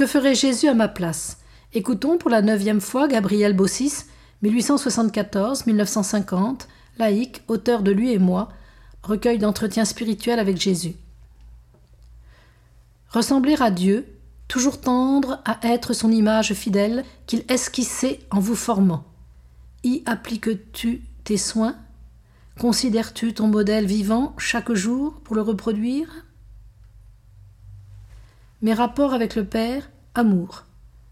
Que ferait Jésus à ma place? Écoutons pour la neuvième fois Gabriel Bossis, 1874-1950, laïque, auteur de Lui et moi, recueil d'entretiens spirituels avec Jésus. Ressembler à Dieu, toujours tendre à être son image fidèle qu'il esquissait en vous formant. Y appliques-tu tes soins? Considères-tu ton modèle vivant chaque jour pour le reproduire? Mes rapports avec le Père, amour.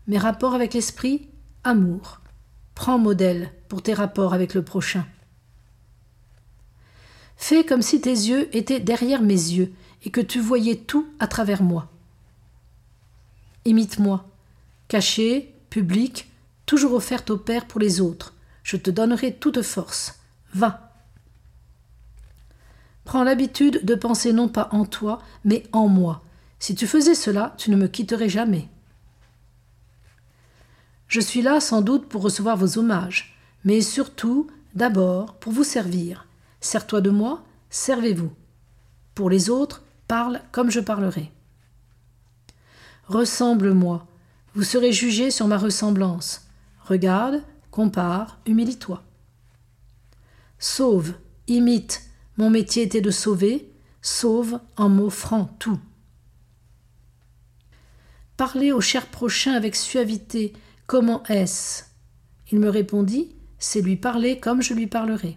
Mes rapports avec l'Esprit, amour. Prends modèle pour tes rapports avec le prochain. Fais comme si tes yeux étaient derrière mes yeux et que tu voyais tout à travers moi. Imite-moi, caché, public, toujours offerte au Père pour les autres. Je te donnerai toute force. Va. Prends l'habitude de penser non pas en toi, mais en moi. Si tu faisais cela, tu ne me quitterais jamais. Je suis là sans doute pour recevoir vos hommages, mais surtout, d'abord, pour vous servir. Sers-toi de moi, servez-vous. Pour les autres, parle comme je parlerai. Ressemble-moi, vous serez jugé sur ma ressemblance. Regarde, compare, humilie-toi. Sauve, imite, mon métier était de sauver, sauve en m'offrant tout. Parlez au cher prochain avec suavité, comment est-ce? Il me répondit, c'est lui parler comme je lui parlerai.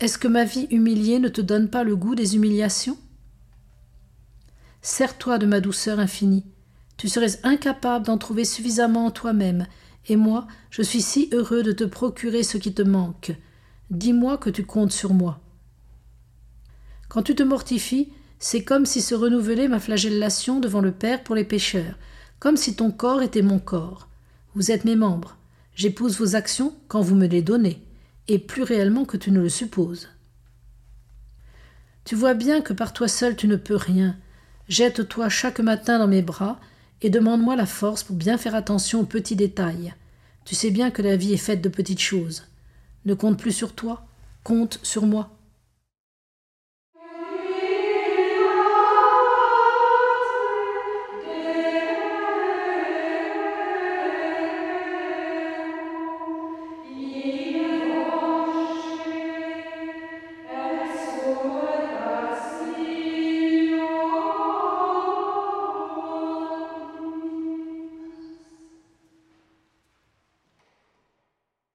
Est-ce que ma vie humiliée ne te donne pas le goût des humiliations? Sers-toi de ma douceur infinie. Tu serais incapable d'en trouver suffisamment en toi-même, et moi, je suis si heureux de te procurer ce qui te manque. Dis-moi que tu comptes sur moi. Quand tu te mortifies, c'est comme si se renouvelait ma flagellation devant le Père pour les pécheurs, comme si ton corps était mon corps. Vous êtes mes membres. J'épouse vos actions quand vous me les donnez, et plus réellement que tu ne le supposes. Tu vois bien que par toi seul tu ne peux rien, Jette-toi chaque matin dans mes bras et demande-moi la force pour bien faire attention aux petits détails. Tu sais bien que la vie est faite de petites choses. Ne compte plus sur toi, compte sur moi.